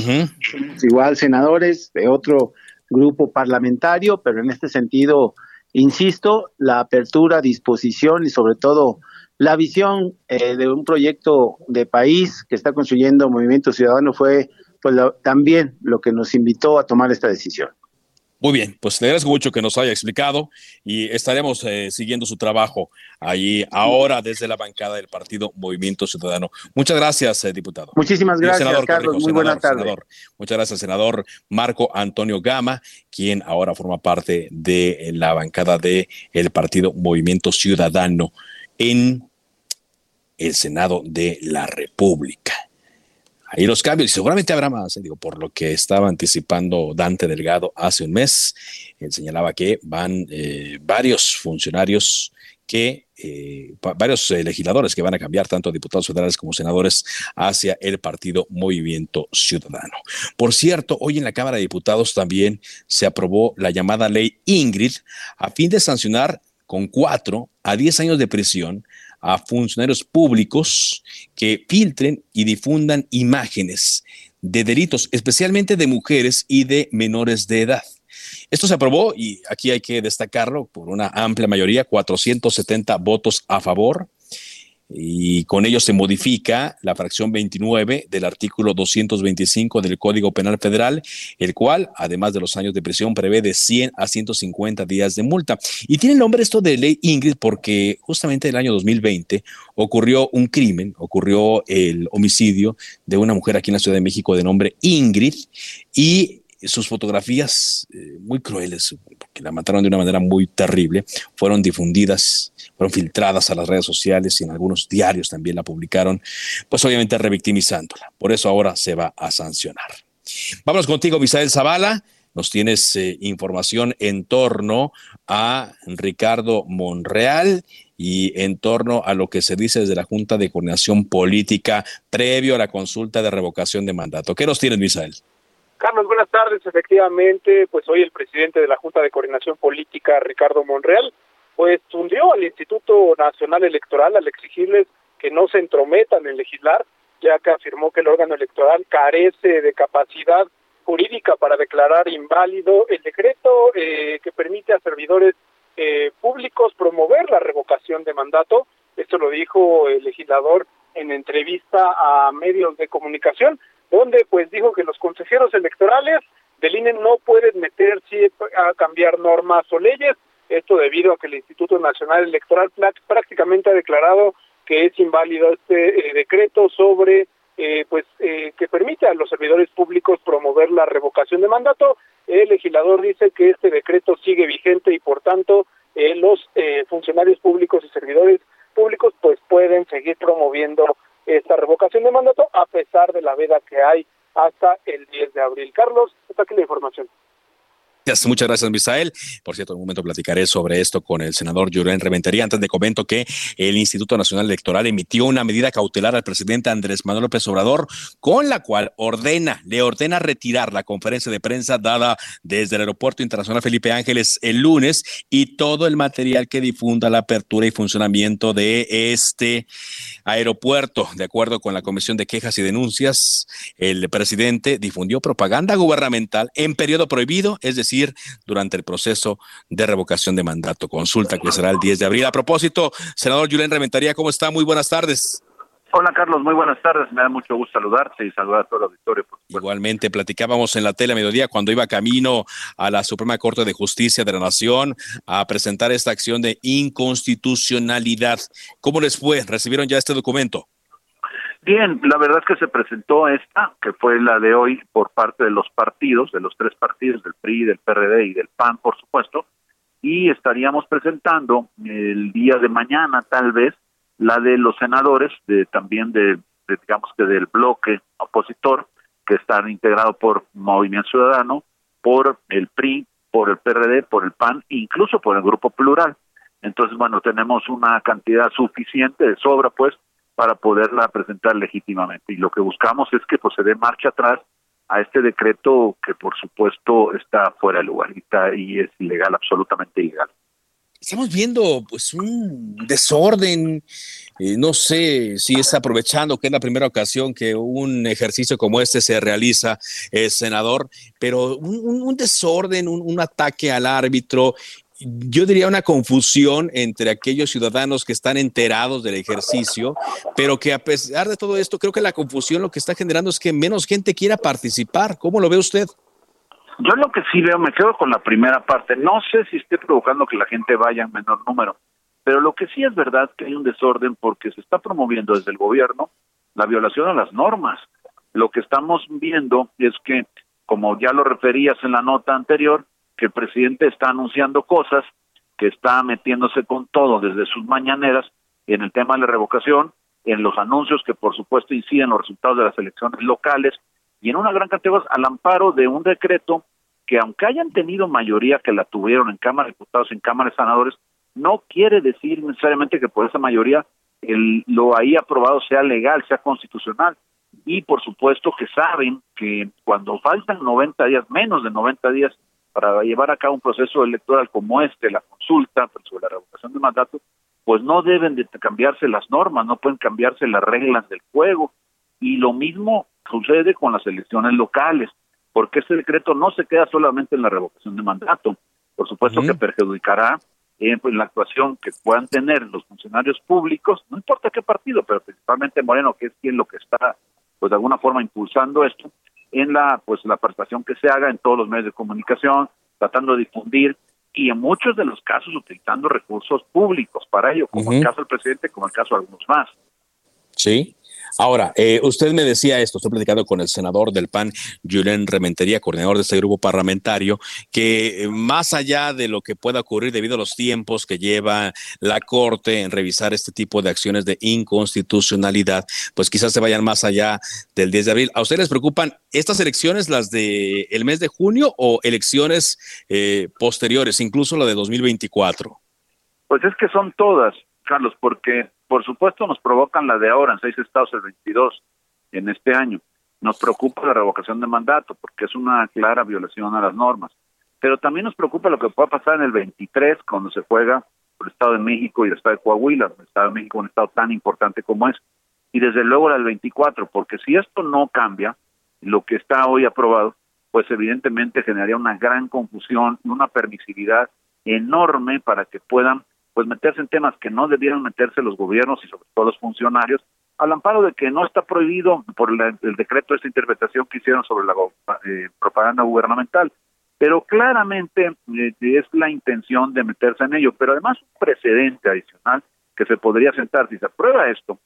igual senadores de otro grupo parlamentario, pero en este sentido insisto, la apertura, disposición y sobre todo la visión eh, de un proyecto de país que está construyendo Movimiento Ciudadano fue pues también lo que nos invitó a tomar esta decisión. Muy bien, pues le agradezco mucho que nos haya explicado y estaremos eh, siguiendo su trabajo allí ahora desde la bancada del Partido Movimiento Ciudadano. Muchas gracias, eh, diputado. Muchísimas gracias, Carlos. Muy buenas tardes. Muchas gracias, senador Marco Antonio Gama, quien ahora forma parte de la bancada del el Partido Movimiento Ciudadano en el Senado de la República ahí los cambios, y seguramente habrá más, eh, digo, por lo que estaba anticipando Dante Delgado hace un mes, él señalaba que van eh, varios funcionarios que eh, varios legisladores que van a cambiar, tanto diputados federales como senadores, hacia el partido Movimiento Ciudadano. Por cierto, hoy en la Cámara de Diputados también se aprobó la llamada ley Ingrid a fin de sancionar con cuatro a diez años de prisión a funcionarios públicos que filtren y difundan imágenes de delitos, especialmente de mujeres y de menores de edad. Esto se aprobó y aquí hay que destacarlo por una amplia mayoría, 470 votos a favor, y con ello se modifica la fracción 29 del artículo 225 del Código Penal Federal, el cual, además de los años de prisión, prevé de 100 a 150 días de multa. Y tiene el nombre esto de ley Ingrid porque justamente en el año 2020 ocurrió un crimen, ocurrió el homicidio de una mujer aquí en la Ciudad de México de nombre Ingrid y sus fotografías eh, muy crueles, porque la mataron de una manera muy terrible, fueron difundidas, fueron filtradas a las redes sociales y en algunos diarios también la publicaron, pues obviamente revictimizándola. Por eso ahora se va a sancionar. Vamos contigo, Misael Zavala. Nos tienes eh, información en torno a Ricardo Monreal y en torno a lo que se dice desde la Junta de Coordinación Política previo a la consulta de revocación de mandato. ¿Qué nos tienes, Misael? Carlos, buenas tardes. Efectivamente, pues hoy el presidente de la Junta de Coordinación Política, Ricardo Monreal, pues hundió al Instituto Nacional Electoral al exigirles que no se entrometan en legislar, ya que afirmó que el órgano electoral carece de capacidad jurídica para declarar inválido el decreto eh, que permite a servidores eh, públicos promover la revocación de mandato. Esto lo dijo el legislador en entrevista a medios de comunicación donde pues dijo que los consejeros electorales del INE no pueden meterse a cambiar normas o leyes, esto debido a que el Instituto Nacional Electoral prácticamente ha declarado que es inválido este eh, decreto sobre eh, pues eh, que permite a los servidores públicos promover la revocación de mandato. El legislador dice que este decreto sigue vigente y por tanto los funcionarios públicos y servidores públicos pues pueden seguir promoviendo esta revocación de mandato a pesar de la veda que hay hasta el 10 de abril. Carlos, está aquí la información. Muchas gracias, Misael. Por cierto, en un momento platicaré sobre esto con el senador Juren Reventería. Antes de comento que el Instituto Nacional Electoral emitió una medida cautelar al presidente Andrés Manuel López Obrador, con la cual ordena, le ordena retirar la conferencia de prensa dada desde el Aeropuerto Internacional Felipe Ángeles el lunes y todo el material que difunda la apertura y funcionamiento de este aeropuerto. De acuerdo con la Comisión de Quejas y Denuncias, el presidente difundió propaganda gubernamental en periodo prohibido, es decir, durante el proceso de revocación de mandato. Consulta que será el 10 de abril. A propósito, senador Julián Reventaría, ¿cómo está? Muy buenas tardes. Hola Carlos, muy buenas tardes. Me da mucho gusto saludarte y saludar a todo el auditorio. Igualmente, platicábamos en la tele a mediodía cuando iba camino a la Suprema Corte de Justicia de la Nación a presentar esta acción de inconstitucionalidad. ¿Cómo les fue? ¿Recibieron ya este documento? Bien, la verdad es que se presentó esta, que fue la de hoy por parte de los partidos, de los tres partidos, del PRI, del PRD y del PAN, por supuesto, y estaríamos presentando el día de mañana, tal vez, la de los senadores, de también de, digamos que del bloque opositor, que están integrado por Movimiento Ciudadano, por el PRI, por el PRD, por el PAN, incluso por el Grupo Plural. Entonces, bueno, tenemos una cantidad suficiente de sobra, pues, para poderla presentar legítimamente. Y lo que buscamos es que pues, se dé marcha atrás a este decreto que por supuesto está fuera de lugar y, es ilegal, absolutamente ilegal. Estamos viendo pues un desorden, eh, no sé si es aprovechando que es la primera ocasión que un ejercicio como este se realiza, eh, senador, pero un, desorden, un ataque al árbitro yo diría una confusión entre aquellos ciudadanos que están enterados del ejercicio, pero que a pesar de todo esto, creo que la confusión lo que está generando es que menos gente quiera participar. ¿Cómo lo ve usted? Yo lo que sí veo, me quedo con la primera parte. No sé si esté provocando que la gente vaya en menor número, pero lo que sí es verdad que hay un desorden porque se está promoviendo desde el gobierno la violación a las normas. Lo que estamos viendo es que, como ya lo referías en la nota anterior, que el presidente está anunciando cosas, que está metiéndose con todo desde sus mañaneras en el tema de la revocación, en los anuncios que por supuesto inciden en los resultados de las elecciones locales y en una gran cantidad al amparo de un decreto que aunque hayan tenido mayoría que la tuvieron en Cámara de Diputados, en Cámara de Senadores, no quiere decir necesariamente que por esa mayoría el, lo ahí aprobado sea legal, sea constitucional. Y por supuesto que saben que cuando faltan 90 días, menos de 90 días para llevar a cabo un proceso electoral como este, la consulta sobre la revocación de mandato, pues no deben de cambiarse las normas, no pueden cambiarse las reglas del juego. Y lo mismo sucede con las elecciones locales, porque este decreto no se queda solamente en la revocación de mandato, por supuesto que perjudicará eh, pues, la actuación que puedan tener los funcionarios públicos, no importa qué partido, pero principalmente Moreno, que es quien lo que está, pues de alguna forma impulsando esto, en la pues la prestación que se haga en todos los medios de comunicación, tratando de difundir y en muchos de los casos utilizando recursos públicos para ello, como el caso del presidente, como el caso de algunos más. Sí, Ahora, eh, usted me decía esto, estoy platicando con el senador del PAN, Julián Rementería, coordinador de este grupo parlamentario, que eh, más allá de lo que pueda ocurrir debido a los tiempos que lleva la Corte en revisar este tipo de acciones de inconstitucionalidad, pues quizás se vayan más allá del 10 de abril. ¿A ustedes les preocupan estas elecciones, las del el mes de junio o elecciones eh, posteriores, incluso la de 2024? Pues es que son todas, Carlos, porque por supuesto nos provocan la de ahora en seis estados el 22 en este año. Nos preocupa la revocación de mandato porque es una clara violación a las normas. Pero también nos preocupa lo que pueda pasar en el 23 cuando se juega por el Estado de México y el Estado de Coahuila, el Estado de México un estado tan importante como es. Y desde luego el 24, porque si esto no cambia, lo que está hoy aprobado, pues evidentemente generaría una gran confusión y una permisividad enorme para que puedan pues meterse en temas que no debieran meterse los gobiernos y sobre todo los funcionarios, al amparo de que no está prohibido por el, decreto de esta interpretación que hicieron sobre la eh, propaganda gubernamental. Pero claramente eh, es la intención de meterse en ello, pero además un precedente adicional que se podría sentar si se aprueba esto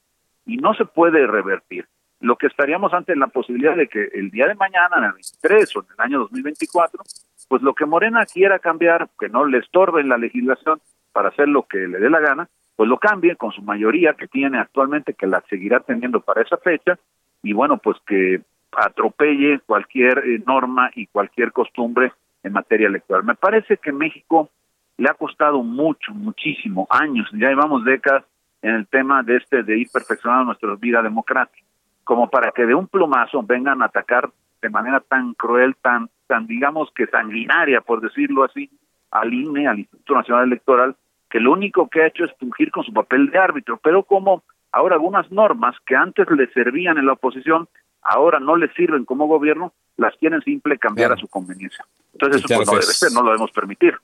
y no se puede revertir. Lo que estaríamos ante la posibilidad de que el día de mañana, en el 23 o en el año 2024, pues lo que Morena quiera cambiar, que no le estorbe en la legislación, para hacer lo que le dé la gana, pues lo cambie con su mayoría que tiene actualmente, que la seguirá teniendo para esa fecha, y bueno, pues que atropelle cualquier eh, norma y cualquier costumbre en materia electoral. Me parece que México le ha costado mucho, muchísimo, años, ya llevamos décadas en el tema de este de ir perfeccionando nuestra vida democrática, como para que de un plumazo vengan a atacar de manera tan cruel, tan, tan digamos que sanguinaria, por decirlo así, al INE, al Instituto Nacional Electoral, que lo único que ha hecho es fungir con su papel de árbitro, pero como ahora algunas normas que antes le servían en la oposición, ahora no le sirven como gobierno, las quieren simple cambiar a su conveniencia. Entonces eso pues, no debe ser, no lo debemos permitir.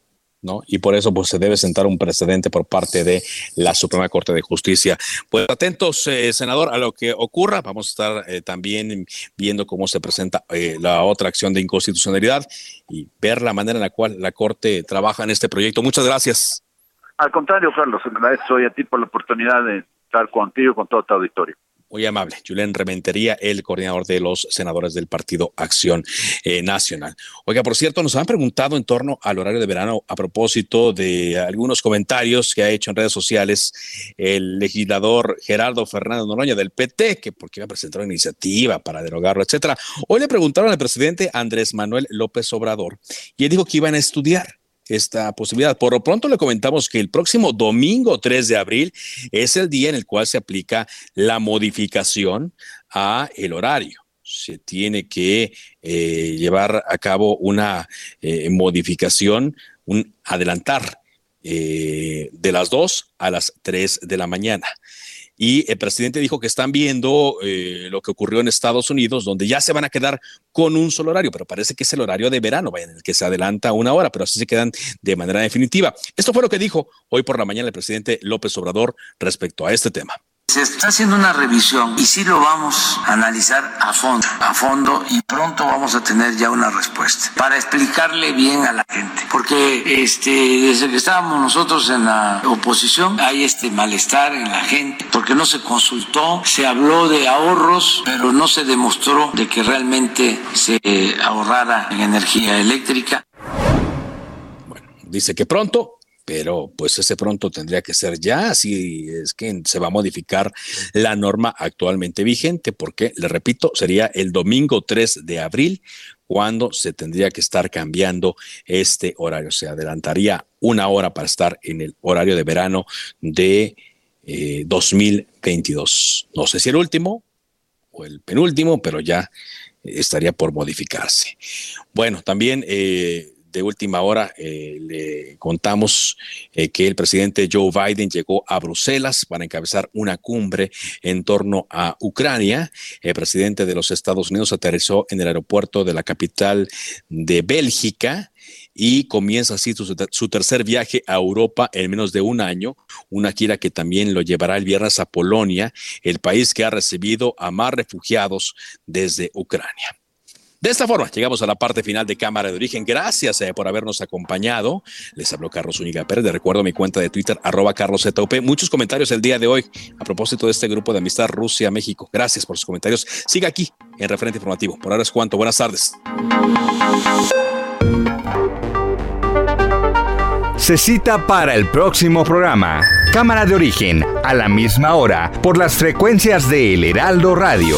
¿no? Y por eso pues se debe sentar un precedente por parte de la Suprema Corte de Justicia. Pues atentos, eh, senador, a lo que ocurra. Vamos a estar eh, también viendo cómo se presenta eh, la otra acción de inconstitucionalidad y ver la manera en la cual la Corte trabaja en este proyecto. Muchas gracias. Al contrario, Carlos, agradezco a ti por la oportunidad de estar contigo, con todo tu auditorio. Muy amable. Julián Rementería, el coordinador de los senadores del Partido Acción eh, Nacional. Oiga, por cierto, nos han preguntado en torno al horario de verano a propósito de algunos comentarios que ha hecho en redes sociales el legislador Gerardo Fernández Noroña del PT, que porque iba a presentar una iniciativa para derogarlo, etcétera. Hoy le preguntaron al presidente Andrés Manuel López Obrador y él dijo que iban a estudiar esta posibilidad. Por lo pronto le comentamos que el próximo domingo 3 de abril es el día en el cual se aplica la modificación a el horario. Se tiene que eh, llevar a cabo una eh, modificación, un adelantar eh, de las 2 a las 3 de la mañana. Y el presidente dijo que están viendo eh, lo que ocurrió en Estados Unidos, donde ya se van a quedar con un solo horario, pero parece que es el horario de verano, en el que se adelanta una hora, pero así se quedan de manera definitiva. Esto fue lo que dijo hoy por la mañana el presidente López Obrador respecto a este tema. Se está haciendo una revisión y sí lo vamos a analizar a fondo, a fondo y pronto vamos a tener ya una respuesta para explicarle bien a la gente, porque este desde que estábamos nosotros en la oposición hay este malestar en la gente, porque no se consultó, se habló de ahorros, pero no se demostró de que realmente se ahorrara en energía eléctrica. Bueno, dice que pronto pero pues ese pronto tendría que ser ya, así es que se va a modificar la norma actualmente vigente, porque, le repito, sería el domingo 3 de abril cuando se tendría que estar cambiando este horario. Se adelantaría una hora para estar en el horario de verano de 2022. Eh, no sé si el último o el penúltimo, pero ya estaría por modificarse. Bueno, también... Eh, de última hora eh, le contamos eh, que el presidente Joe Biden llegó a Bruselas para encabezar una cumbre en torno a Ucrania. El presidente de los Estados Unidos aterrizó en el aeropuerto de la capital de Bélgica y comienza así su, su, tercer viaje a Europa en menos de un año, una gira que también lo llevará el viernes a Polonia, el país que ha recibido a más refugiados desde Ucrania. De esta forma, llegamos a la parte final de Cámara de Origen. Gracias eh, por habernos acompañado. Les habló Carlos Zúñiga Pérez. Les recuerdo mi cuenta de Twitter, arroba carlosZOP. Muchos comentarios el día de hoy a propósito de este grupo de amistad Rusia-México. Gracias por sus comentarios. Siga aquí en Referente Informativo. Por ahora es cuanto. Buenas tardes. Se cita para el próximo programa. Cámara de Origen, a la misma hora, por las frecuencias de El Heraldo Radio.